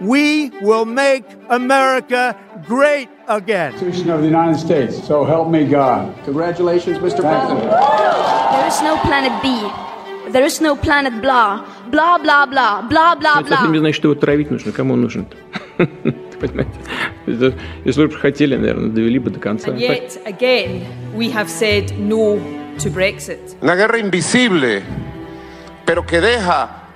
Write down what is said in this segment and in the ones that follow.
We will make America great again. Constitution of the United States. So help me God. Congratulations, Mr. President. There is no planet B. There is no planet blah. Blah, blah, blah. Blah, blah, Это совсем не blah. значит, что его травить нужно. Кому он нужен Понимаете? Это- Если бы хотели, наверное, довели бы до конца. And yet, again, we have said no to Brexit. Una guerra invisible, pero que deja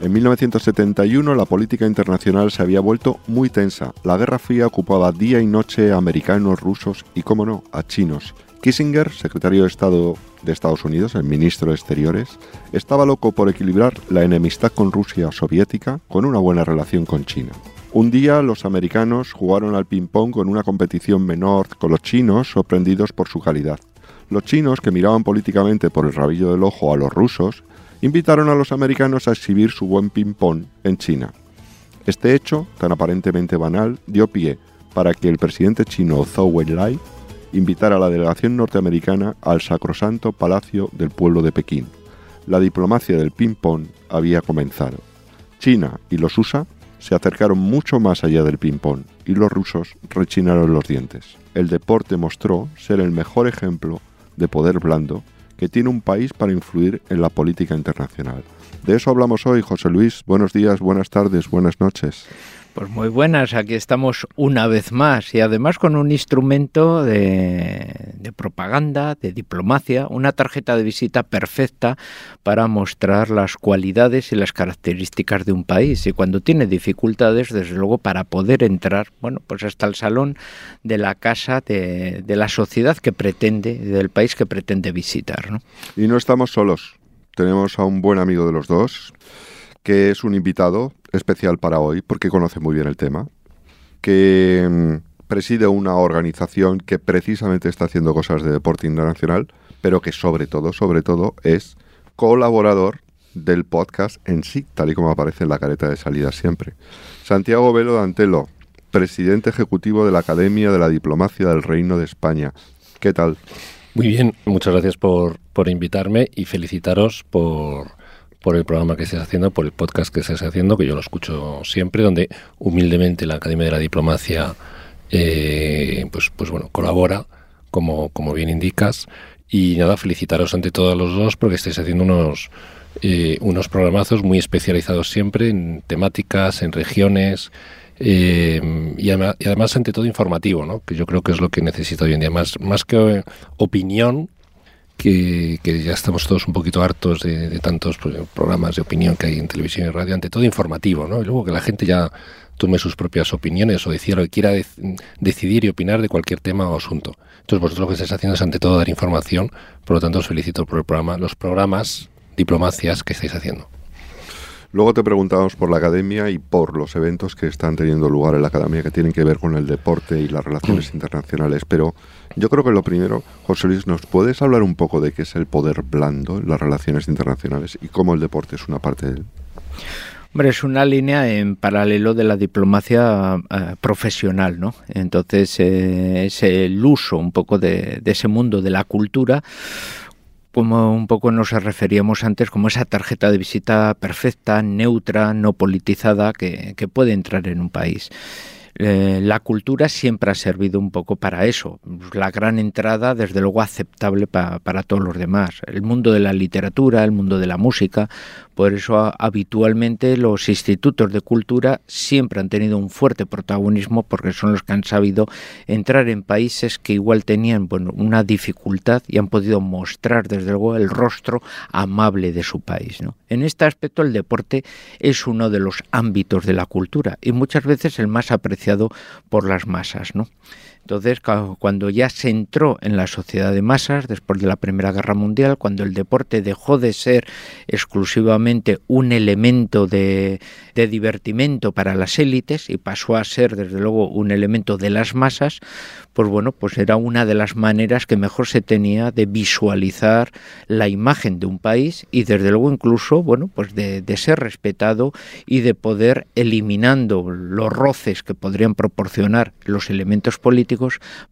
En 1971 la política internacional se había vuelto muy tensa. La Guerra Fría ocupaba día y noche a americanos, rusos y, como no, a chinos. Kissinger, secretario de Estado de Estados Unidos, el ministro de Exteriores, estaba loco por equilibrar la enemistad con Rusia soviética con una buena relación con China. Un día los americanos jugaron al ping-pong con una competición menor con los chinos, sorprendidos por su calidad. Los chinos, que miraban políticamente por el rabillo del ojo a los rusos, invitaron a los americanos a exhibir su buen ping-pong en China. Este hecho, tan aparentemente banal, dio pie para que el presidente chino Zhou Enlai invitara a la delegación norteamericana al sacrosanto Palacio del Pueblo de Pekín. La diplomacia del ping-pong había comenzado. China y los USA se acercaron mucho más allá del ping-pong y los rusos rechinaron los dientes. El deporte mostró ser el mejor ejemplo de poder blando que tiene un país para influir en la política internacional. De eso hablamos hoy, José Luis. Buenos días, buenas tardes, buenas noches. Pues muy buenas, aquí estamos una vez más y además con un instrumento de, de, propaganda, de diplomacia, una tarjeta de visita perfecta para mostrar las cualidades y las características de un país y cuando tiene dificultades, desde luego, para poder entrar, bueno, pues hasta el salón de la casa de, de la sociedad que pretende, del país que pretende visitar. ¿no? Y no estamos solos, tenemos a un buen amigo de los dos, que es un invitado especial para hoy porque conoce muy bien el tema, que mm, preside una organización que precisamente está haciendo cosas de deporte internacional, pero que sobre todo, sobre todo es colaborador del podcast en sí, tal y como aparece en la careta de salida siempre. Santiago Velo Dantelo, presidente ejecutivo de la Academia de la Diplomacia del Reino de España. ¿Qué tal? Muy bien, muchas gracias por, por invitarme y felicitaros por, por el programa que estés haciendo, por el podcast que estés haciendo, que yo lo escucho siempre, donde humildemente la Academia de la Diplomacia eh, pues, pues bueno, colabora, como, como bien indicas. Y nada, felicitaros ante todos los dos porque estáis haciendo unos, eh, unos programazos muy especializados siempre en temáticas, en regiones. Eh, y, además, y, además, ante todo informativo, ¿no? que yo creo que es lo que necesita hoy en día, más, más que opinión, que, que, ya estamos todos un poquito hartos de, de, tantos programas de opinión que hay en televisión y radio, ante todo informativo, ¿no? Y luego que la gente ya tome sus propias opiniones o decida lo que quiera de, decidir y opinar de cualquier tema o asunto. Entonces vosotros lo que estáis haciendo es ante todo dar información, por lo tanto os felicito por el programa, los programas, diplomacias que estáis haciendo. Luego te preguntamos por la academia y por los eventos que están teniendo lugar en la academia que tienen que ver con el deporte y las relaciones internacionales. Pero yo creo que lo primero, José Luis, ¿nos puedes hablar un poco de qué es el poder blando en las relaciones internacionales y cómo el deporte es una parte de él? Hombre, es una línea en paralelo de la diplomacia eh, profesional, ¿no? Entonces eh, es el uso un poco de, de ese mundo de la cultura como un poco nos referíamos antes, como esa tarjeta de visita perfecta, neutra, no politizada, que, que puede entrar en un país. Eh, la cultura siempre ha servido un poco para eso, la gran entrada, desde luego, aceptable pa, para todos los demás. El mundo de la literatura, el mundo de la música, por eso habitualmente los institutos de cultura siempre han tenido un fuerte protagonismo porque son los que han sabido entrar en países que igual tenían bueno, una dificultad y han podido mostrar desde luego el rostro amable de su país. En este aspecto el deporte es uno de los ámbitos de la cultura y muchas veces el más apreciado por las masas. Entonces, cuando ya se entró en la sociedad de masas, después de la Primera Guerra Mundial, cuando el deporte dejó de ser exclusivamente un elemento de, de divertimento para las élites y pasó a ser, desde luego, un elemento de las masas, pues bueno, pues era una de las maneras que mejor se tenía de visualizar la imagen de un país y desde luego incluso, bueno, pues de, de ser respetado y de poder eliminando los roces que podrían proporcionar los elementos políticos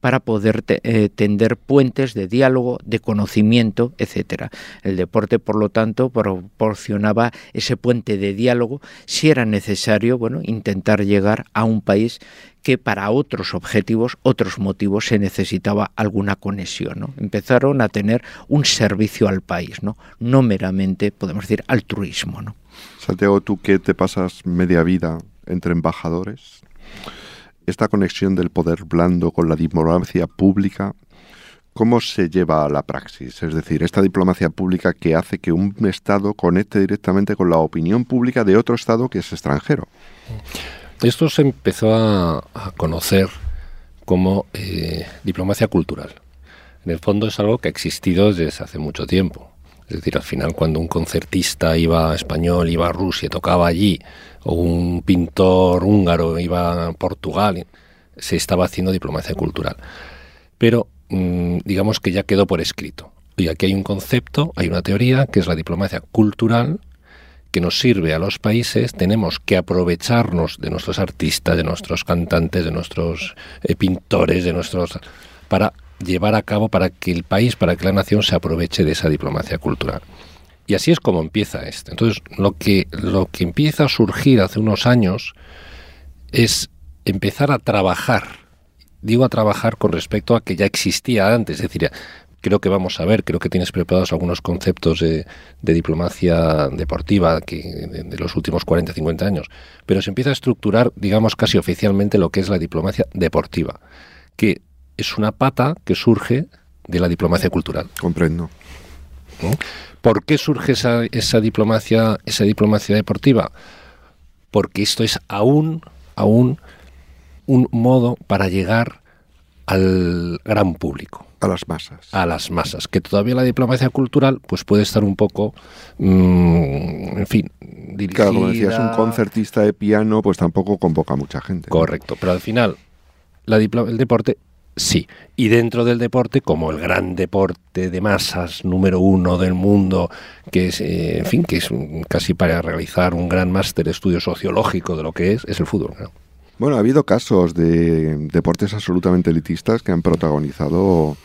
para poder eh, tender puentes de diálogo, de conocimiento, etcétera. El deporte, por lo tanto, proporcionaba ese puente de diálogo si era necesario, bueno, intentar llegar a un país que para otros objetivos, otros motivos se necesitaba alguna conexión. Empezaron a tener un servicio al país, no, no meramente, podemos decir, altruismo. ¿no? Santiago, tú que te pasas media vida entre embajadores, esta conexión del poder blando con la diplomacia pública, ¿cómo se lleva a la praxis? Es decir, esta diplomacia pública que hace que un Estado conecte directamente con la opinión pública de otro Estado que es extranjero. Esto se empezó a, conocer como eh, diplomacia cultural. En el fondo es algo que ha existido desde hace mucho tiempo. Es decir, al final cuando un concertista iba a español, iba a Rusia, tocaba allí, o un pintor húngaro iba a Portugal, se estaba haciendo diplomacia cultural. Pero mm, digamos que ya quedó por escrito. Y aquí hay un concepto, hay una teoría, que es la diplomacia cultural, que nos sirve a los países, tenemos que aprovecharnos de nuestros artistas, de nuestros cantantes, de nuestros eh, pintores, de nuestros para llevar a cabo para que el país, para que la nación se aproveche de esa diplomacia cultural. Y así es como empieza esto. Entonces, lo que, lo que empieza a surgir hace unos años es empezar a trabajar. Digo a trabajar con respecto a que ya existía antes. Es decir, creo que vamos a ver, creo que tienes preparados algunos conceptos de, diplomacia deportiva de, de, los últimos 40, 50 años. Pero se empieza a estructurar, digamos, casi oficialmente lo que es la diplomacia deportiva. Que es una pata que surge de la diplomacia cultural. Comprendo. ¿Por qué surge esa, esa, diplomacia, esa diplomacia deportiva? Porque esto es aún, aún un modo para llegar al gran público. A las masas. A las masas. Que todavía la diplomacia cultural pues puede estar un poco, mmm, en fin, dirigida... Claro, como decías, un concertista de piano pues tampoco convoca a mucha gente. Correcto, pero al final la el deporte Sí, y dentro del deporte, como el gran deporte de masas número uno del mundo, que es, eh, en fin, que es casi para realizar un gran máster estudio sociológico de lo que es, es el fútbol. Bueno, ha habido casos de deportes absolutamente elitistas que han protagonizado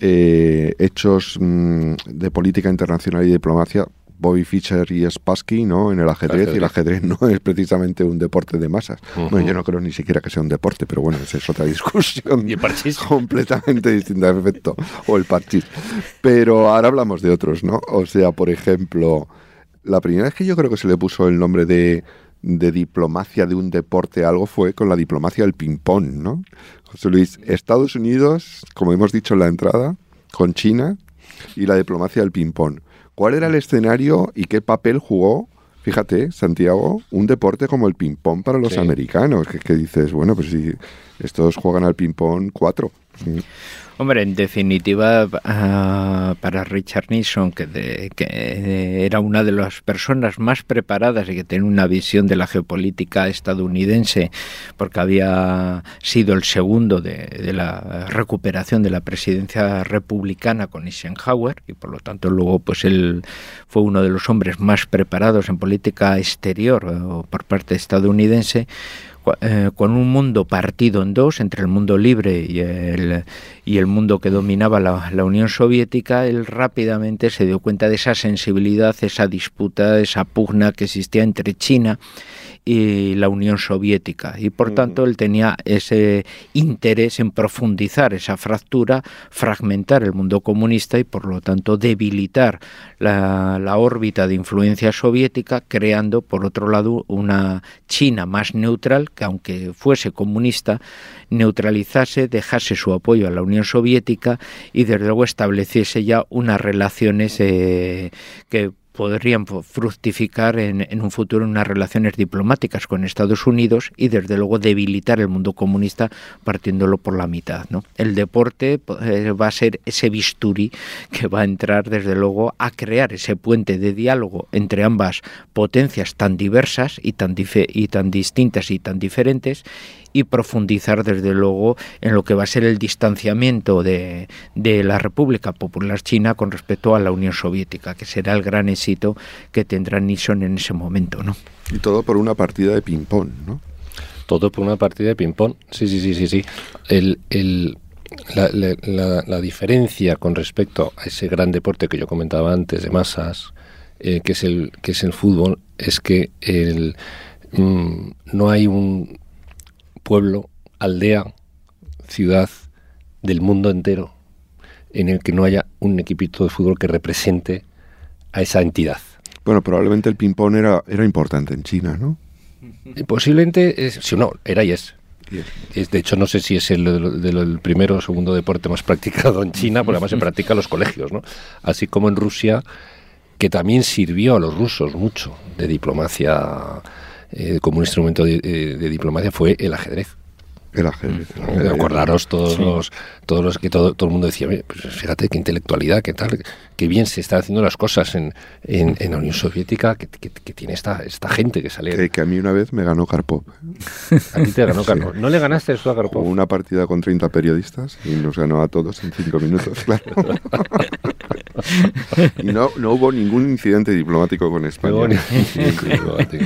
eh, hechos mm, de política internacional y diplomacia Bobby Fischer y Spassky, ¿no? En el ajedrez, y el ajedrez no es precisamente un deporte de masas. Bueno, yo no creo ni siquiera que sea un deporte, pero bueno, esa es otra discusión. ¿Y el parchís? Completamente distinta, perfecto. O el parchís. Pero ahora hablamos de otros, ¿no? O sea, por ejemplo, la primera vez que yo creo que se le puso el nombre de, de diplomacia de un deporte algo fue con la diplomacia del ping-pong, ¿no? José Luis, Estados Unidos, como hemos dicho en la entrada, con China y la diplomacia del ping-pong ¿Cuál era el escenario y qué papel jugó? Fíjate, Santiago, un deporte como el ping-pong para los americanos, que, que, dices, bueno, pues si estos juegan al ping-pong cuatro. Hombre, en definitiva, uh, para Richard Nixon, que, de, que, era una de las personas más preparadas y que tenía una visión de la geopolítica estadounidense, porque había sido el segundo de, de la recuperación de la presidencia republicana con Eisenhower, y por lo tanto luego pues él fue uno de los hombres más preparados en política exterior uh, por parte estadounidense, eh, con un mundo partido en dos, entre el mundo libre y el, y el mundo que dominaba la, la, Unión Soviética, él rápidamente se dio cuenta de esa sensibilidad, esa disputa, esa pugna que existía entre China y la Unión Soviética. Y por tanto él tenía ese interés en profundizar esa fractura, fragmentar el mundo comunista y por lo tanto debilitar la, la órbita de influencia soviética, creando por otro lado una China más neutral que aunque fuese comunista, neutralizase, dejase su apoyo a la Unión Soviética y desde luego estableciese ya unas relaciones eh, que podrían fructificar en, un futuro unas relaciones diplomáticas con Estados Unidos y desde luego debilitar el mundo comunista partiéndolo por la mitad. El deporte eh, va a ser ese bisturí que va a entrar desde luego a crear ese puente de diálogo entre ambas potencias tan diversas y tan distintas y tan diferentes y profundizar desde luego en lo que va a ser el distanciamiento de, de, la República Popular China con respecto a la Unión Soviética, que será el gran éxito que tendrá Nixon en ese momento. ¿no? Y todo por una partida de ping-pong, ¿no? Todo por una partida de ping-pong, sí, sí, sí, sí. sí. El, el, la, la, la, diferencia con respecto a ese gran deporte que yo comentaba antes de masas, eh, que, es el, que es el fútbol, es que el, mmm, no hay un pueblo, aldea, ciudad del mundo entero en el que no haya un equipito de fútbol que represente a esa entidad. Bueno, probablemente el ping-pong era, era importante en China, ¿no? Y posiblemente, es, si no, era y es. Es, de hecho, no sé si es el, el, el, primero o segundo deporte más practicado en China, porque además se practica en los colegios, ¿no? Así como en Rusia, que también sirvió a los rusos mucho de diplomacia, eh, como un instrumento de, de, de, diplomacia, fue el ajedrez. El ajedrez. Mm. Acordaros todos sí. los, todos los que todo, todo el mundo decía, pues fíjate qué intelectualidad, qué tal, qué bien se están haciendo las cosas en, en, en la Unión Soviética, que, que, que, tiene esta, esta gente que sale. Que, que, a mí una vez me ganó Karpov. A ti te ganó Karpov. Sí. ¿No le ganaste eso a Karpov? Una partida con 30 periodistas y nos ganó a todos en 5 minutos, claro. y no, no hubo ningún incidente diplomático con España. No diplomático.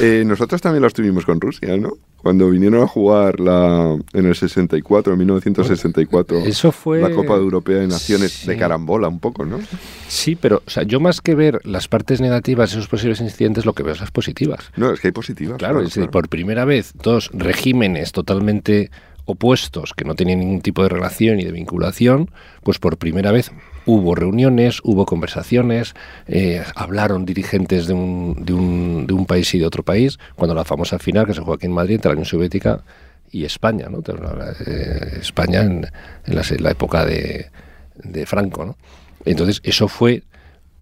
eh, nosotros también lo estuvimos con Rusia, ¿no? Cuando vinieron a jugar la, en el 64, en 1964, Eso fue... la Copa Europea de Naciones sí. de carambola un poco, ¿no? Sí, pero o sea, yo más que ver las partes negativas de esos posibles incidentes, lo que veo es las positivas. No, es que hay positivas. Claro, claro es decir, claro. por primera vez, dos regímenes totalmente opuestos que no tenían ningún tipo de relación y de vinculación, pues por primera vez hubo reuniones, hubo conversaciones, eh, hablaron dirigentes de un, de, un, de un país y de otro país, cuando la famosa final que se jugó aquí en Madrid entre la Unión Soviética y España, ¿no? Eh, España en, la, en, la, época de, de Franco, ¿no? Entonces, eso fue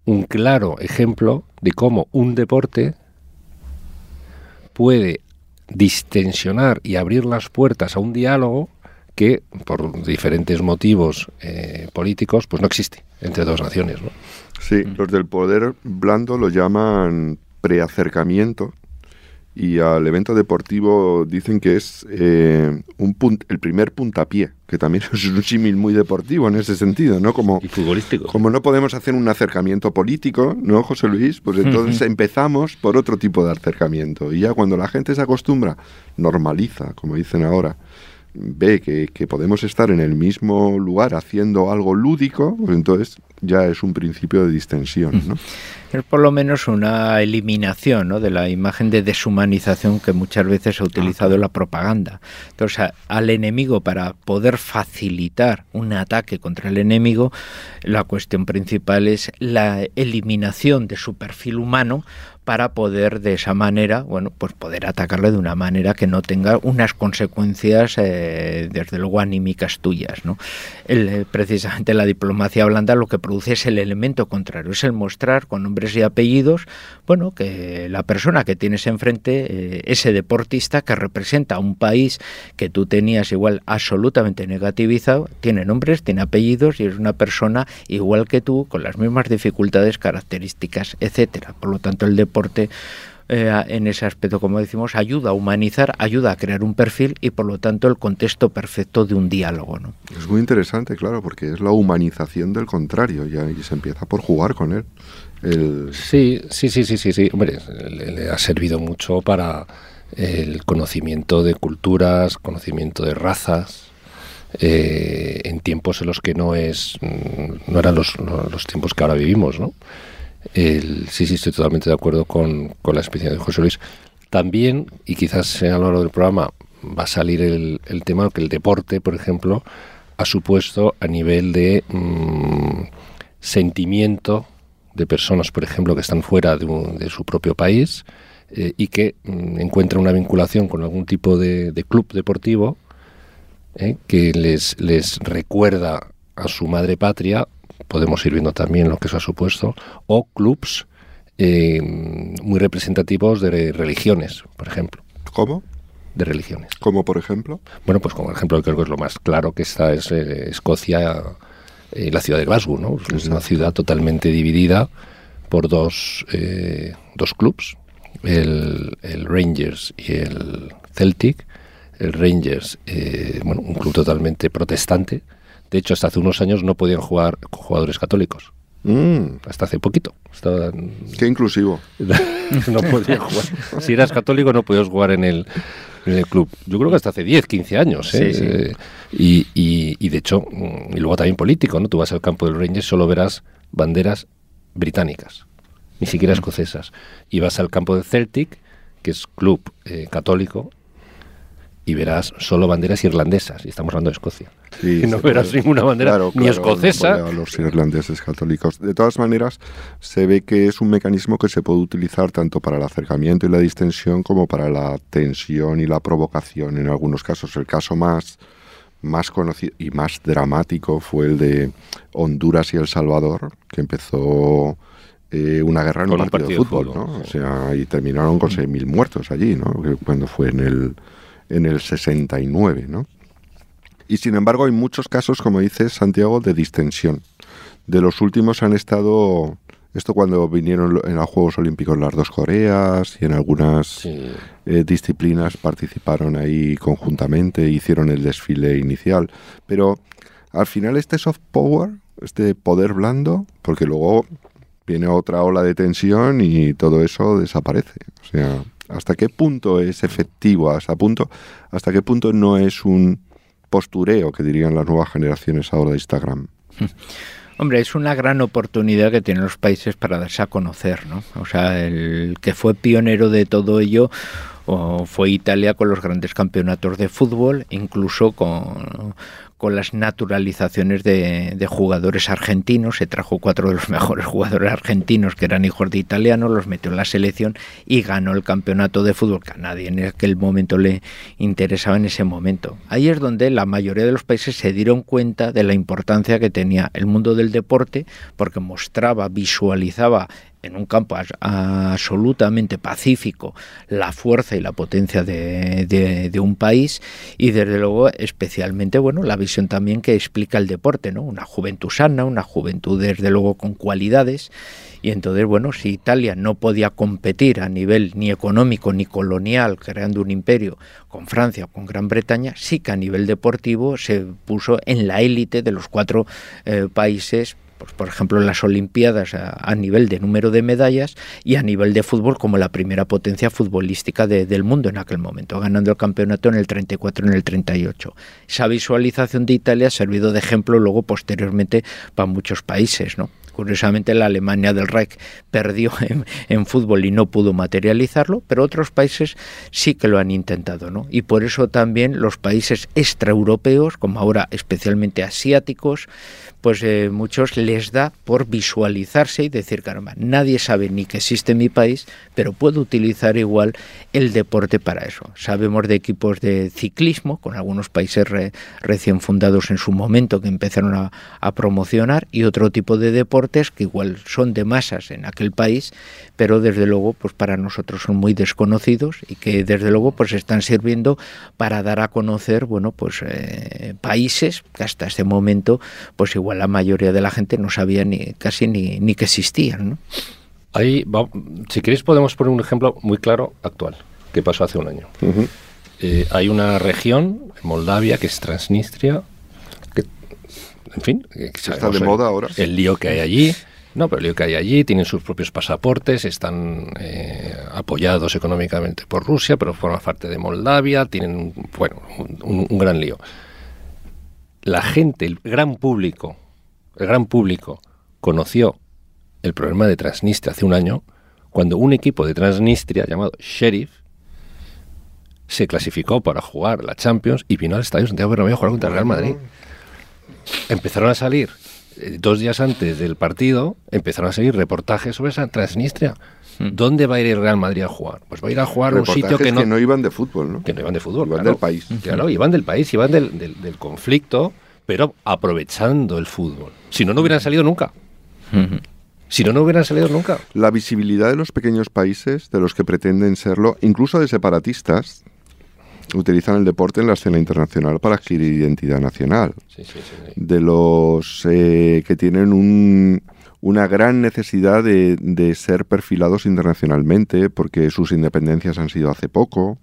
un claro ejemplo de cómo un deporte puede distensionar y abrir las puertas a un diálogo que por diferentes motivos eh, políticos pues no existe entre dos naciones ¿no? sí mm. los del poder blando lo llaman preacercamiento y al evento deportivo dicen que es eh, un punt el primer puntapié, que también es un símil muy deportivo en ese sentido, ¿no? Como, y futbolístico. Como no podemos hacer un acercamiento político, ¿no, José Luis? Pues entonces empezamos por otro tipo de acercamiento. Y ya cuando la gente se acostumbra, normaliza, como dicen ahora, ve que, que podemos estar en el mismo lugar haciendo algo lúdico, pues entonces ya es un principio de distensión, ¿no? Es por lo menos una eliminación ¿no? de la imagen de deshumanización que muchas veces ha utilizado la propaganda. Entonces, al enemigo, para poder facilitar un ataque contra el enemigo, la cuestión principal es la eliminación de su perfil humano para poder de esa manera, bueno, pues poder atacarle de una manera que no tenga unas consecuencias, eh, desde luego, anímicas tuyas, ¿no? El, eh, precisamente la diplomacia blanda lo que produce es el elemento contrario, es el mostrar con nombres y apellidos, bueno, que la persona que tienes enfrente, eh, ese deportista que representa a un país que tú tenías igual absolutamente negativizado, tiene nombres, tiene apellidos y es una persona igual que tú, con las mismas dificultades, características, etcétera. Por lo tanto, el deporte deporte eh, en ese aspecto, como decimos, ayuda a humanizar, ayuda a crear un perfil y por lo tanto el contexto perfecto de un diálogo. ¿no? Es muy interesante, claro, porque es la humanización del contrario ya, y se empieza por jugar con él. El... Sí, sí, sí, sí, sí, sí. Hombre, le, le ha servido mucho para el conocimiento de culturas, conocimiento de razas. Eh, en tiempos en los que no es no eran los, los tiempos que ahora vivimos, ¿no? El, sí, sí, estoy totalmente de acuerdo con, con la experiencia de José Luis. También, y quizás a lo largo del programa va a salir el, tema que el deporte, por ejemplo, ha supuesto a nivel de mmm, sentimiento de personas, por ejemplo, que están fuera de, un, de su propio país eh, y que mmm, encuentran una vinculación con algún tipo de, de club deportivo eh, que les, les recuerda a su madre patria podemos ir viendo también lo que eso ha supuesto, o clubs eh, muy representativos de religiones, por ejemplo. ¿Cómo? De religiones. ¿Cómo, por ejemplo? Bueno, pues como ejemplo, creo que es lo más claro que está es eh, Escocia, eh, la ciudad de Glasgow, ¿no? Es una ciudad totalmente dividida por dos, eh, dos clubs, el, el, Rangers y el Celtic. El Rangers, eh, bueno, un club totalmente protestante. De hecho, hasta hace unos años no podían jugar con jugadores católicos. Mm. Hasta hace poquito. Estaban... Qué inclusivo. no podían jugar. Si eras católico no podías jugar en el, en el club. Yo creo que hasta hace 10, 15 años. ¿eh? Sí, sí. Eh, y, y, y, de hecho, mm, y luego también político, ¿no? Tú vas al campo del Rangers, solo verás banderas británicas, ni siquiera escocesas. Y vas al campo del Celtic, que es club eh, católico, y verás solo banderas irlandesas, y estamos hablando de Escocia. Sí, y no verás ninguna bandera Claro, ni claro, escocesa. no a los irlandeses católicos. De todas maneras, se ve que es un mecanismo que se puede utilizar tanto para el acercamiento y la distensión como para la tensión y la provocación. En algunos casos, el caso más, más conocido y más dramático fue el de Honduras y El Salvador, que empezó eh, una guerra en un partido, partido de fútbol, de fútbol, ¿no? O sea, y terminaron con 6.000 muertos allí, ¿no? Cuando fue en el, en el 69, ¿no? Y sin embargo hay muchos casos, como dice Santiago, de distensión. De los últimos han estado, esto cuando vinieron en los Juegos Olímpicos las dos Coreas y en algunas Sí. eh, disciplinas participaron ahí conjuntamente, hicieron el desfile inicial. Pero al final este soft power, este poder blando, porque luego viene otra ola de tensión y todo eso desaparece. O sea, ¿hasta qué punto es efectivo? ¿Hasta, punto, hasta qué punto no es un postureo que dirían las nuevas generaciones ahora de Instagram? Hombre, es una gran oportunidad que tienen los países para darse a conocer, ¿no? O sea, el que fue pionero de todo ello o fue Italia con los grandes campeonatos de fútbol, incluso con, con las naturalizaciones de, de, jugadores argentinos. Se trajo cuatro de los mejores jugadores argentinos que eran hijos de italianos, los metió en la selección y ganó el campeonato de fútbol que a nadie en aquel momento le interesaba en ese momento. Ahí es donde la mayoría de los países se dieron cuenta de la importancia que tenía el mundo del deporte porque mostraba, visualizaba en un campo absolutamente pacífico la fuerza y la potencia de, un país y desde luego especialmente bueno la visión también que explica el deporte no una juventud sana una juventud desde luego con cualidades. Y entonces bueno si Italia no podía competir a nivel ni económico ni colonial creando un imperio con Francia o con Gran Bretaña sí que a nivel deportivo se puso en la élite de los cuatro eh, países pues, por ejemplo, las Olimpiadas a, nivel de número de medallas y a nivel de fútbol como la primera potencia futbolística de, del mundo en aquel momento, ganando el campeonato en el 34 en el 38. Esa visualización de Italia ha servido de ejemplo luego posteriormente para muchos países, ¿no? Curiosamente la Alemania del Reich perdió en, en, fútbol y no pudo materializarlo, pero otros países sí que lo han intentado, ¿no? Y por eso también los países extraeuropeos, como ahora especialmente asiáticos, pues eh, muchos les da por visualizarse y decir, caramba, nadie sabe ni que existe mi país, pero puedo utilizar igual el deporte para eso. Sabemos de equipos de ciclismo, con algunos países re, recién fundados en su momento que empezaron a, a, promocionar, y otro tipo de deportes que igual son de masas en aquel país, pero desde luego pues para nosotros son muy desconocidos y que desde luego pues están sirviendo para dar a conocer, bueno, pues eh, países que hasta este momento pues igual la mayoría de la gente no sabía ni casi ni, ni que existían. ¿no? Ahí, va, si queréis, podemos poner un ejemplo muy claro actual que pasó hace un año. Uh -huh. eh, hay una región, Moldavia, que es Transnistria, que, en fin, que está de moda ahora. El lío que hay allí. No, pero el lío que hay allí, tienen sus propios pasaportes, están eh, apoyados económicamente por Rusia, pero forman parte de Moldavia, tienen, bueno, un, un gran lío. La gente, el gran público, el gran público conoció el problema de Transnistria hace un año cuando un equipo de Transnistria llamado Sheriff se clasificó para jugar la Champions y vino al Estadio Santiago Bernabéu a jugar contra el Real Madrid. Empezaron a salir eh, dos días antes del partido, empezaron a salir reportajes sobre esa Transnistria. ¿Dónde va a ir el Real Madrid a jugar? Pues va a ir a jugar a un sitio que no, que no iban de fútbol, ¿no? Que no iban de fútbol, iban claro. del país. Claro, iban del país, iban del, del, del conflicto pero aprovechando el fútbol. Si no, no hubieran salido nunca. Si no, no hubieran salido nunca. La visibilidad de los pequeños países, de los que pretenden serlo, incluso de separatistas, utilizan el deporte en la escena internacional para adquirir identidad nacional. De los eh, que tienen un, una gran necesidad de, de, ser perfilados internacionalmente porque sus independencias han sido hace poco.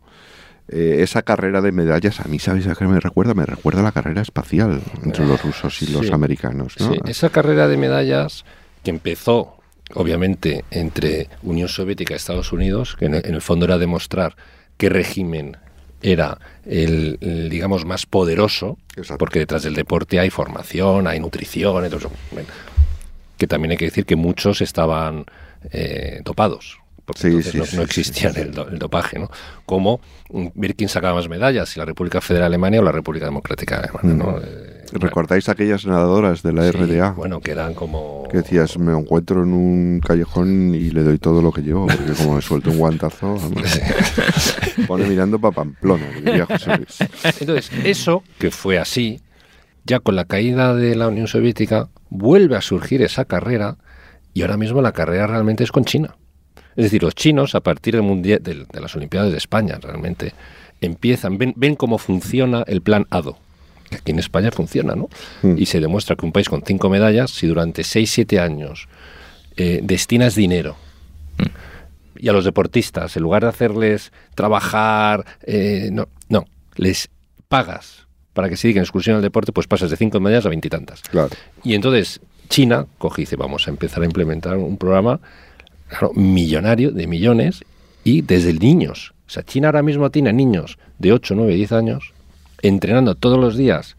Eh, esa carrera de medallas, a mí, ¿sabes a qué me recuerda? Me recuerda a la carrera espacial entre los rusos y los americanos. ¿no? Sí, esa carrera de medallas que empezó, obviamente, entre Unión Soviética y Estados Unidos, que en el, en el fondo era demostrar qué régimen era el, el, digamos, más poderoso, porque detrás del deporte hay formación, hay nutrición, que también hay que decir que muchos estaban eh, dopados. Porque entonces sí, no, sí, no sí, existía. El, do- el dopaje, ¿no? Como mm, ver quién sacaba más medallas, si la República Federal de Alemania o la República Democrática Alemana, ¿no? Eh, ¿Recordáis aquellas nadadoras de la RDA? Bueno, que eran como... Que decías, me encuentro en un callejón y le doy todo lo que llevo, porque como me suelto un guantazo, vamos, pone mirando para Pamplona, diría José Luis. Entonces, eso, que fue así, ya con la caída de la Unión Soviética, vuelve a surgir esa carrera y ahora mismo la carrera realmente es con China. Es decir, los chinos, a partir del mundial, del- de, las Olimpiadas de España, realmente, empiezan, ven, ven cómo funciona el plan ADO. que Aquí en España funciona, ¿no? Y se demuestra que un país con cinco medallas, si durante seis, siete años eh, destinas dinero y a los deportistas, en lugar de hacerles trabajar, eh, no, no, les pagas para que se dediquen en exclusión al deporte, pues pasas de cinco medallas a veintitantas. Claro. Y entonces China coge y dice, vamos a empezar a implementar un programa claro, millonario de millones y desde niños. O sea, China ahora mismo tiene niños de 8, 9, 10 años entrenando todos los días,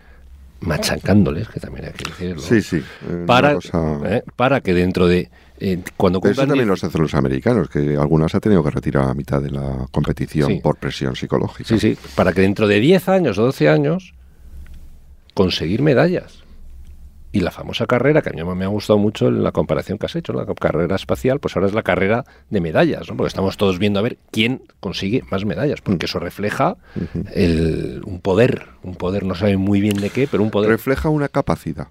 machacándoles, que también hay que decirlo. Sí, sí. Para, cosa- eh, para que dentro de... eh, cuando Eso también 10 los hacen los americanos, que algunas ha tenido que retirar a mitad de la competición Sí. por presión psicológica. Sí, sí, para que dentro de 10 años o 12 años conseguir medallas. Y la famosa carrera, que a mí me ha gustado mucho la comparación que has hecho, la carrera espacial, pues ahora es la carrera de medallas, ¿no? porque estamos todos viendo a ver quién consigue más medallas, porque eso refleja el- un poder, un poder, no sabe muy bien de qué, pero un poder. Refleja una capacidad,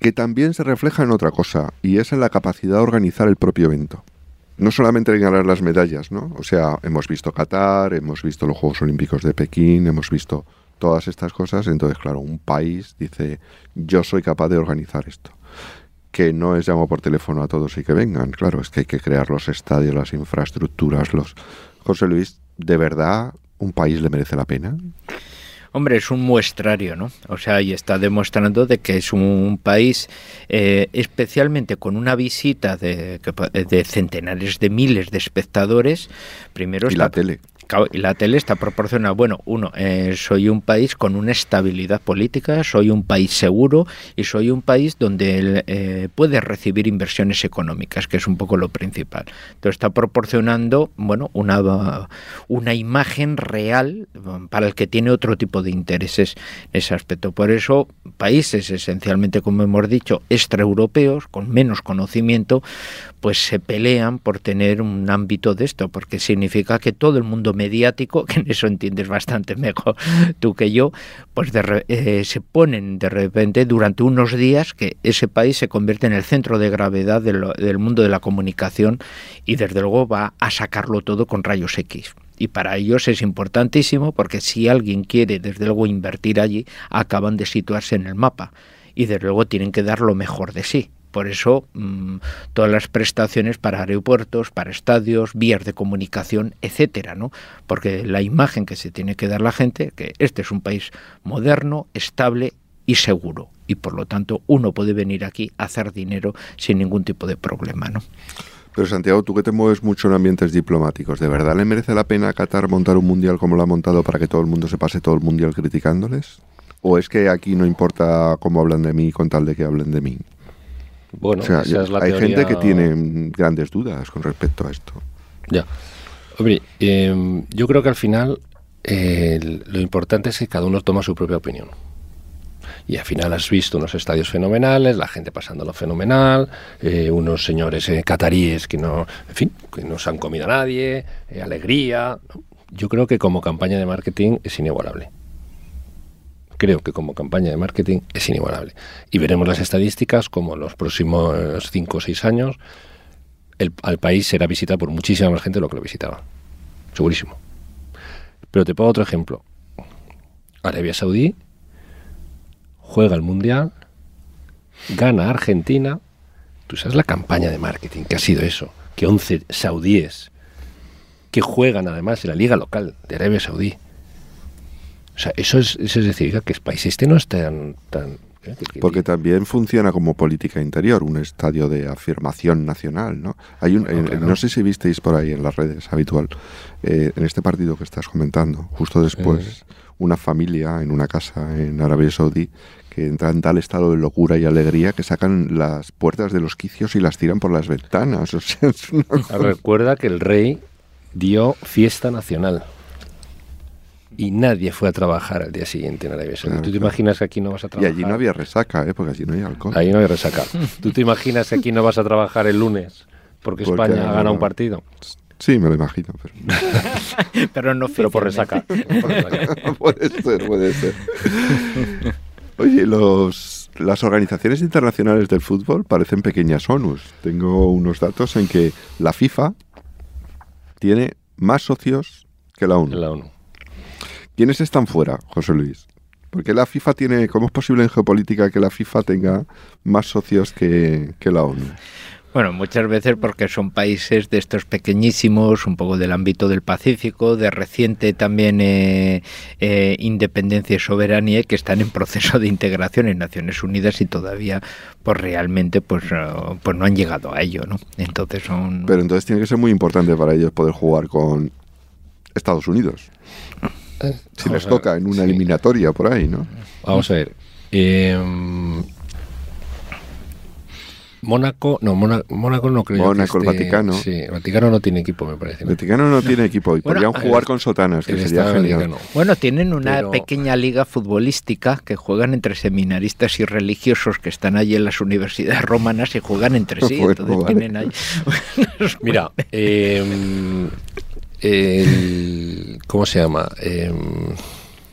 que también se refleja en otra cosa, y es en la capacidad de organizar el propio evento. No solamente en ganar las medallas, ¿no? O sea, hemos visto Qatar, hemos visto los Juegos Olímpicos de Pekín, hemos visto todas estas cosas, entonces, claro, un país dice, yo soy capaz de organizar esto. Que no es llamo por teléfono a todos y que vengan, claro, es que hay que crear los estadios, las infraestructuras, los... José Luis, ¿de verdad un país le merece la pena? Hombre, es un muestrario, ¿no? O sea, y está demostrando de que es un país, eh, especialmente con una visita de, de centenares de miles de espectadores. Primero Y está, la tele. Y la tele está proporcionada. Bueno, uno, eh, soy un país con una estabilidad política, soy un país seguro y soy un país donde eh, puede recibir inversiones económicas, que es un poco lo principal. Entonces está proporcionando, bueno, una, una imagen real um, para el que tiene otro tipo de intereses en ese aspecto. Por eso, países esencialmente, como hemos dicho, extraeuropeos, con menos conocimiento, pues se pelean por tener un ámbito de esto, porque significa que todo el mundo mediático, que en eso entiendes bastante mejor tú que yo, pues de eh, se ponen de repente durante unos días que ese país se convierte en el centro de gravedad del mundo de la comunicación y desde luego va a sacarlo todo con rayos X. Y para ellos es importantísimo porque si alguien quiere desde luego invertir allí, acaban de situarse en el mapa y desde luego tienen que dar lo mejor de sí. Por eso mm, todas las prestaciones para aeropuertos, para estadios, vías de comunicación, etcétera, ¿no? Porque la imagen que se tiene que dar la gente que este es un país moderno, estable y seguro y por lo tanto uno puede venir aquí a hacer dinero sin ningún tipo de problema, ¿no? Pero Santiago, tú que te mueves mucho en ambientes diplomáticos, ¿de verdad le merece la pena a Qatar montar un mundial como lo ha montado para que todo el mundo se pase todo el mundial criticándoles? ¿O es que aquí no importa cómo hablan de mí con tal de que hablen de mí? Bueno, O sea, esa es la hay gente que tiene grandes dudas con respecto a esto. Ya. Hombre, eh, yo creo que al final eh, lo importante es que cada uno toma su propia opinión. Y al final has visto unos estadios fenomenales, la gente pasándolo fenomenal, eh, unos señores eh, cataríes que no, en fin, que no se han comido a nadie, eh, alegría. Yo creo que como campaña de marketing es inigualable. Creo que como campaña de marketing es inigualable. Y veremos las estadísticas como en los próximos 5 o 6 años el, al país será visitado por muchísima más gente de lo que lo visitaba. Segurísimo. Pero te pongo otro ejemplo. Arabia Saudí juega el Mundial, gana Argentina. Tú sabes la campaña de marketing que ha sido eso. Que 11 saudíes que juegan además en la liga local de Arabia Saudí. O sea, eso es, eso es decir, que el país este no es tan... tan ¿eh? Porque también funciona como política interior, un estadio de afirmación nacional, ¿no? Hay un, eh, claro. No sé si visteis por ahí en las redes habitual, eh, en este partido que estás comentando, justo después, una familia en una casa en Arabia Saudí que entra en tal estado de locura y alegría que sacan las puertas de los quicios y las tiran por las ventanas. O sea, es una Recuerda que el rey dio fiesta nacional. Y nadie fue a trabajar al día siguiente en Arabia Saudí. Claro, ¿Tú te claro. imaginas que aquí no vas a Y trabajar? allí no había resaca, ¿eh? porque allí no hay alcohol. Ahí no hay resaca. ¿Tú te imaginas que aquí no vas a trabajar el lunes porque, Porque España ha ganado no- un partido? Sí, me lo imagino. Pero... Pero no Pero por resaca. Por resaca. puede ser, puede ser. Oye, los, las organizaciones internacionales del fútbol parecen pequeñas ONUs. Tengo unos datos en que la FIFA tiene más socios que la ONU. La ONU. ¿Quiénes están fuera, José Luis? Porque la FIFA tiene, ¿cómo es posible en geopolítica que la FIFA tenga más socios que, que la ONU? Bueno, muchas veces porque son países de estos pequeñísimos, un poco del ámbito del Pacífico, de reciente también eh, eh, independencia y soberanía, que están en proceso de integración en Naciones Unidas y todavía, pues realmente, pues, eh, pues no han llegado a ello, ¿no? Entonces son... Pero entonces tiene que ser muy importante para ellos poder jugar con Estados Unidos. Si Vamos les toca en una sí. eliminatoria por ahí, ¿no? Vamos a ver. Eh, Mónaco, no, Móna- Mónaco no creo Mónaco, el esté- Vaticano. Sí, el Vaticano no tiene equipo, me parece. El Vaticano no tiene equipo y Bueno, podrían el- jugar con sotanas, que sería genial. Vaticano. Bueno, tienen una Pero- pequeña liga futbolística que juegan entre seminaristas y religiosos que están allí en las universidades romanas y juegan entre sí. Bueno, entonces vale. tienen ahí... Mira, eh, el- ¿cómo se llama? Eh,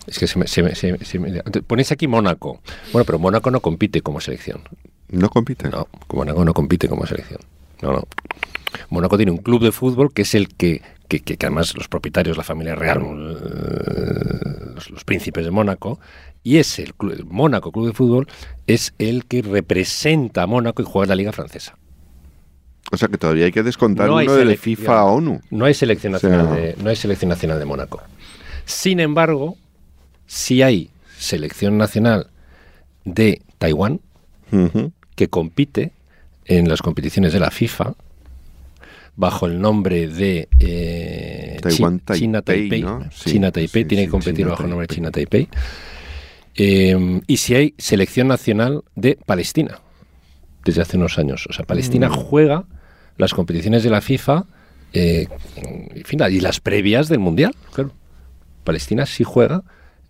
es que se me, se me- se me- se me- Ponéis aquí Mónaco. Bueno, pero Mónaco no compite como selección. No compiten. No, Mónaco no compite como selección. No, no. Mónaco tiene un club de fútbol que es el que, que, que- que además los propietarios, la familia real, los, los príncipes de Mónaco, y es el, club- el Mónaco Club de Fútbol, es el que representa a Mónaco y juega en la Liga Francesa. O sea que todavía hay que descontar No hay uno de selección. FIFA a ONU. No hay selección O sea- nacional de, no hay selección nacional de Mónaco. Sin embargo, sí hay selección nacional de Taiwán que compite en las competiciones de la FIFA bajo el nombre de eh, Chi- China Taipei, Taipei. ¿no? Sí, China Taipei sí, tiene sí, que competir China bajo el nombre Taipei. China Taipei. Eh, y si hay selección nacional de Palestina desde hace unos años. O sea, Palestina Mm. juega las competiciones de la FIFA eh, en fin, y las previas del Mundial. Claro. Palestina sí juega.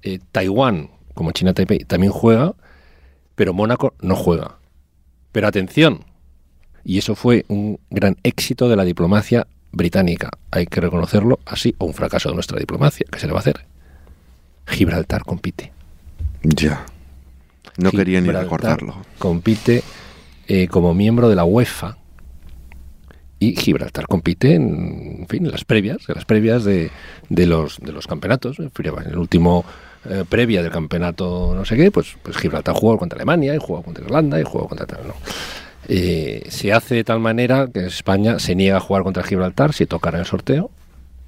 eh, Taiwán, como China Taipei, también juega. Pero Mónaco no juega. Pero atención, y eso fue un gran éxito de la diplomacia británica. Hay que reconocerlo así, o un fracaso de nuestra diplomacia. ¿Qué se le va a hacer? Gibraltar compite. Ya. No quería ni recordarlo. Compite eh, como miembro de la UEFA y Gibraltar compite en, en fin, en las previas, en las previas de, de los de los campeonatos. En el último eh, previa del campeonato no sé qué, pues, pues Gibraltar jugó contra Alemania y jugó contra Irlanda y jugó contra ¿no? Eh, se hace de tal manera que España se niega a jugar contra Gibraltar si tocara el sorteo.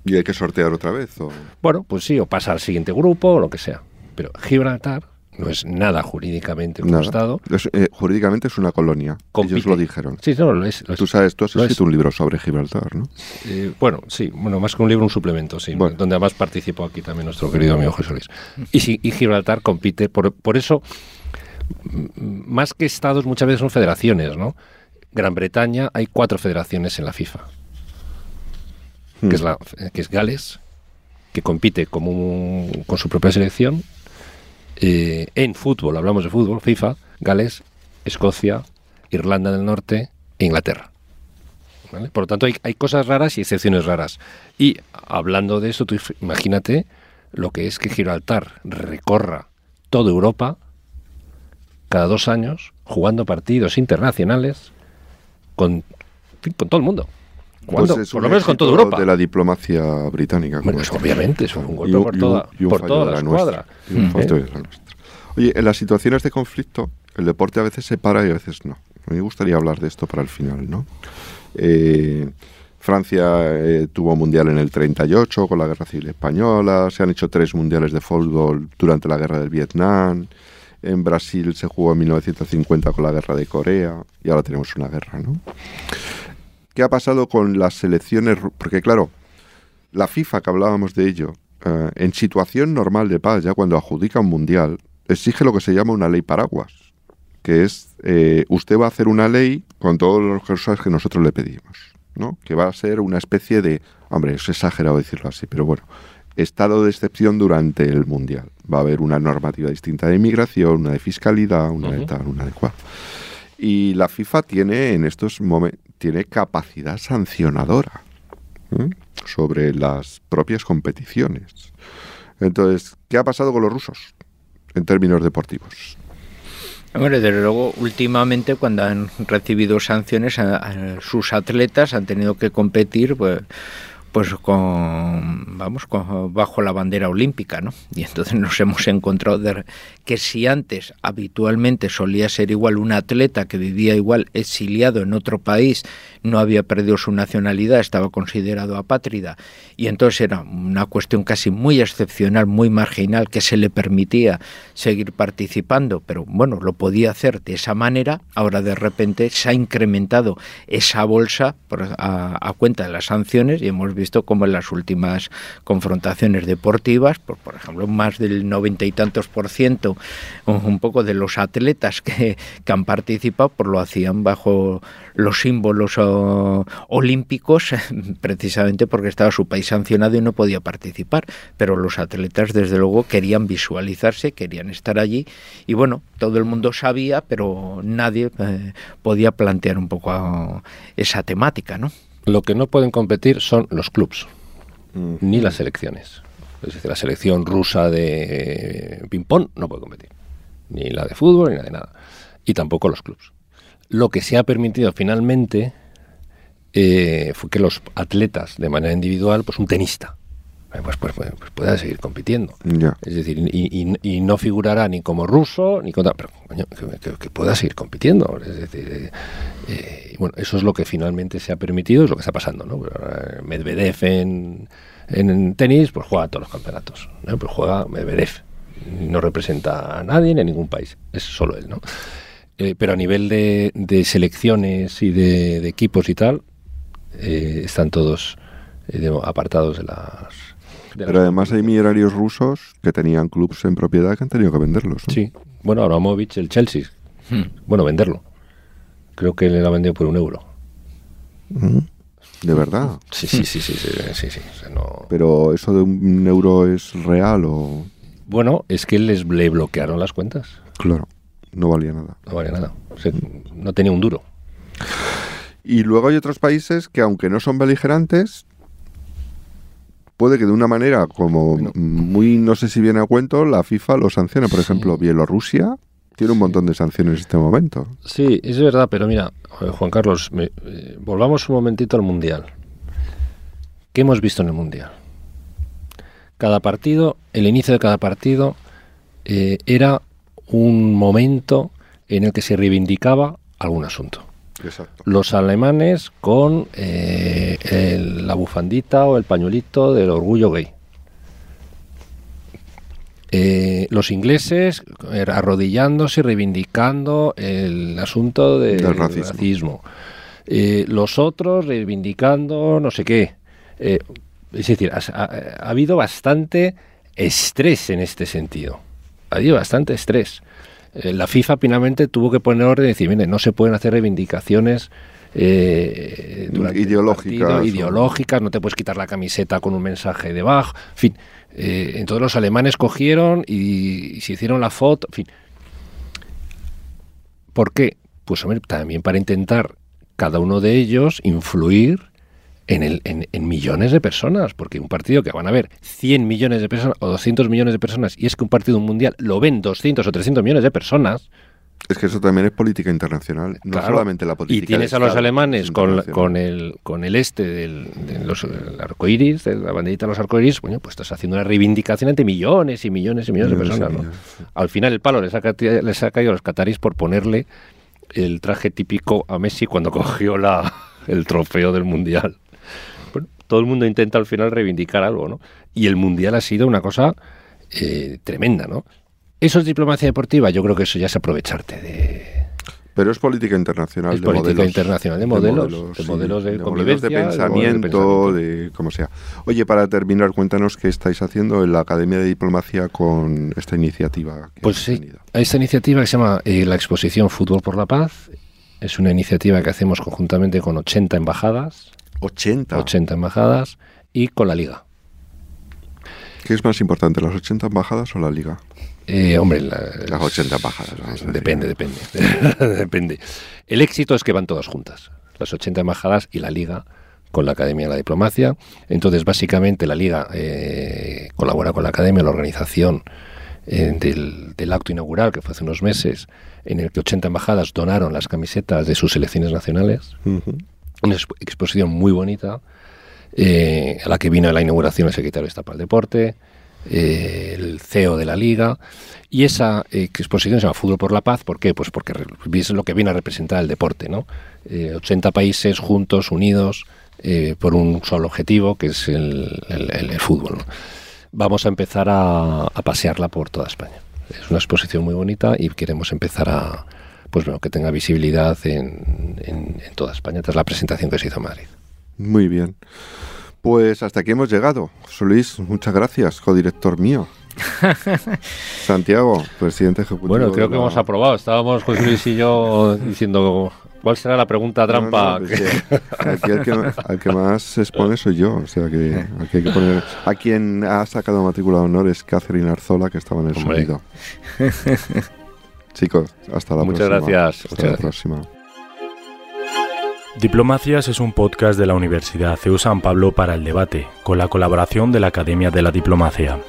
¿Y hay que sortear otra vez? O... Bueno, pues sí, o pasa al siguiente grupo o lo que sea. Pero Gibraltar no es nada jurídicamente un Nada. Estado. Es, eh, jurídicamente es una colonia. Compite. Ellos lo dijeron. Sí, no, lo es. lo. Tú sabes, tú has es. escrito un libro sobre Gibraltar, ¿no? Eh, bueno, sí, bueno, más que un libro, un suplemento, sí, Bueno. donde además participó aquí también nuestro querido amigo José Luis. Y, sí, y Gibraltar compite, por, por eso, más que estados, muchas veces son federaciones, ¿no? Gran Bretaña, hay cuatro federaciones en la FIFA, Hmm. que, es la, que es Gales, que compite como un- con su propia selección. Eh, en fútbol, hablamos de fútbol, FIFA, Gales, Escocia, Irlanda del Norte e Inglaterra. Por lo tanto, hay, cosas raras y excepciones raras. Y hablando de eso, imagínate lo que es que Gibraltar recorra toda Europa, cada dos años, jugando partidos internacionales con, con todo el mundo. Pues es por lo menos con toda Europa. de la diplomacia británica. Bueno, como eso esta. obviamente, eso fue un golpe Y por y toda- y un por fallo toda la nuestra. escuadra. Mm. Oye, en las situaciones de conflicto, el deporte a veces se para y a veces no. A mí me gustaría hablar de esto para el final, ¿no? Eh, Francia eh, tuvo mundial en el 38 con la Guerra Civil Española, se han hecho tres mundiales de fútbol durante la Guerra del Vietnam, en Brasil se jugó en 1950 con la Guerra de Corea y ahora tenemos una guerra, ¿no? ¿Qué ha pasado con las selecciones? Porque claro, la FIFA, que hablábamos de ello, eh, en situación normal de paz, ya cuando adjudica un mundial, exige lo que se llama una ley paraguas, que es, eh, usted va a hacer una ley con todas las cosas que nosotros le pedimos, ¿no? Que va a ser una especie de, hombre, es exagerado decirlo así, pero bueno, estado de excepción durante el mundial. Va a haber una normativa distinta de inmigración, una de fiscalidad, una de tal, una de cual. Y la FIFA tiene en estos momentos tiene capacidad sancionadora sobre las propias competiciones. Entonces, ¿qué ha pasado con los rusos en términos deportivos? Hombre, desde luego, últimamente cuando han recibido sanciones, sus atletas han tenido que competir pues, pues con, vamos, con- bajo la bandera olímpica, ¿no? Y entonces nos hemos encontrado que si antes habitualmente solía ser igual un atleta que vivía igual exiliado en otro país, no había perdido su nacionalidad, estaba considerado apátrida, y entonces era una cuestión casi muy excepcional, muy marginal, que se le permitía seguir participando, pero bueno, lo podía hacer de esa manera, ahora de repente se ha incrementado esa bolsa a, a cuenta de las sanciones y hemos visto como en las últimas confrontaciones deportivas, por, por ejemplo, más del noventa y tantos por ciento, un, poco de los atletas que, han participado, pues lo hacían bajo los símbolos olímpicos, precisamente porque estaba su país sancionado y no podía participar. Pero los atletas, desde luego, querían visualizarse, querían estar allí. Y bueno, todo el mundo sabía, pero nadie eh, podía plantear un poco ah, esa temática, ¿no? Lo que no pueden competir son los clubs, ni las selecciones. Es decir, la selección rusa de ping-pong no puede competir. Ni la de fútbol, ni la de nada. Y tampoco los clubs. Lo que se ha permitido finalmente eh, fue que los atletas, de manera individual, pues un tenista, pues, pues, pues, pues pueda seguir compitiendo. Es decir, y, y- y no figurará ni como ruso, ni como... Pero, coño, que, que- que pueda seguir compitiendo. Es decir, eh, eh, bueno, eso es lo que finalmente se ha permitido, es lo que está pasando, ¿no? Pues ahora Medvedev en, en tenis, pues juega todos los campeonatos, ¿no? Pues juega Medvedev. No representa a nadie ni a ningún país, es solo él, ¿no? Eh, pero a nivel de, de selecciones y de, de equipos y tal, eh, están todos eh, apartados de las... Pero además hay millonarios rusos que tenían clubs en propiedad que han tenido que venderlos. ¿no? Sí. Bueno, Abramovich, el Chelsea. Bueno, venderlo. Creo que le ha vendido por un euro. Mm. De verdad. Sí, sí, sí, sí, sí, sí, sí. O sea, no- Pero eso de un euro es real o... Bueno, es que les le bloquearon las cuentas. Claro, no valía nada. No valía nada. O sea, no tenía un duro. Y luego hay otros países que, aunque no son beligerantes, puede que de una manera como muy, no sé si viene a cuento, la FIFA lo sancione. Por ejemplo, Bielorrusia tiene un montón de sanciones en este momento. Sí, es verdad, pero mira, eh, Juan Carlos, me- eh, volvamos un momentito al Mundial. ¿Qué hemos visto en el Mundial? Cada partido, el inicio de cada partido, eh, era un momento en el que se reivindicaba algún asunto. Exacto. Los alemanes con eh, el- la bufandita o el pañuelito del orgullo gay. Eh, los ingleses eh, arrodillándose y reivindicando el asunto de- Del racismo. racismo. Eh, los otros reivindicando no sé qué. Eh, es decir, ha, ha- ha habido bastante estrés en este sentido. Ha habido bastante estrés. Eh, la FIFA finalmente tuvo que poner orden y decir, mire, no se pueden hacer reivindicaciones eh, el Ideológicas partido, o- ideológicas, no te puedes quitar la camiseta con un mensaje debajo, en fin. Eh, entonces los alemanes cogieron y, y se hicieron la foto, en fin. ¿Por qué? Pues hombre, también para intentar cada uno de ellos influir en, el, en, en, millones de personas, porque un partido que van a ver 100 millones de personas o 200 millones de personas, y es que un partido mundial lo ven 200 o 300 millones de personas, es que eso también es política internacional, no solamente la política. Y tienes a los alemanes con, con, el, con el este del, de los, arcoiris, de la banderita de los arcoiris, bueno, pues estás haciendo una reivindicación ante millones y millones y millones, de personas. ¿no? Al final el palo les ha, les ha caído a los cataris por ponerle el traje típico a Messi cuando cogió la, el trofeo del Mundial. Todo el mundo intenta al final reivindicar algo, ¿no? Y el Mundial ha sido una cosa eh, tremenda, ¿no? ¿Eso es diplomacia deportiva? Yo creo que eso ya es aprovecharte de... Pero es política internacional. Es política internacional de modelos, de modelos de, convivencia, de, pensamiento, de, como sea. Oye, para terminar, cuéntanos qué estáis haciendo en la Academia de Diplomacia con esta iniciativa. pues sí, esta iniciativa que se llama eh, la exposición Fútbol por la Paz. Es una iniciativa que hacemos conjuntamente con 80 embajadas. 80. 80 embajadas y con la Liga. ¿Qué es más importante, las 80 embajadas o la Liga? Eh, hombre, las 80 embajadas. depende, depende. depende. El éxito es que van todas juntas, las 80 embajadas y la Liga con la Academia de la Diplomacia. Entonces, básicamente, la Liga eh, colabora con la Academia, la organización eh, del, acto inaugural, que fue hace unos meses, en el que 80 embajadas donaron las camisetas de sus selecciones nacionales. Una exposición muy bonita, a la que vino a la inauguración el secretario de Estado para el Deporte, eh, el CEO de la liga, y esa eh, exposición se llama Fútbol por la Paz, ¿por qué? Pues porque es lo que viene a representar el deporte, ¿no? 80 eh, países juntos, unidos, por un solo objetivo, que es el, fútbol. Vamos a empezar a, pasearla por toda España. Es una exposición muy bonita y queremos empezar a, pues bueno, que tenga visibilidad en, en, en toda España tras la presentación que se hizo en Madrid. Muy bien. Pues hasta aquí hemos llegado. José Luis, muchas gracias, codirector mío. Santiago, presidente ejecutivo. Bueno, creo que hemos aprobado. Estábamos José Luis y yo diciendo cuál será la pregunta trampa. Pues aquí al que, más se expone soy yo. O sea que aquí hay que poner. A quien ha sacado matrícula de honor es Catherine Arzola, que estaba en el sonido. Chicos, hasta la Muchas próxima. Gracias. Hasta la próxima. Diplomacias es un podcast de la Universidad CEU San Pablo para el debate, con la colaboración de la Academia de la Diplomacia.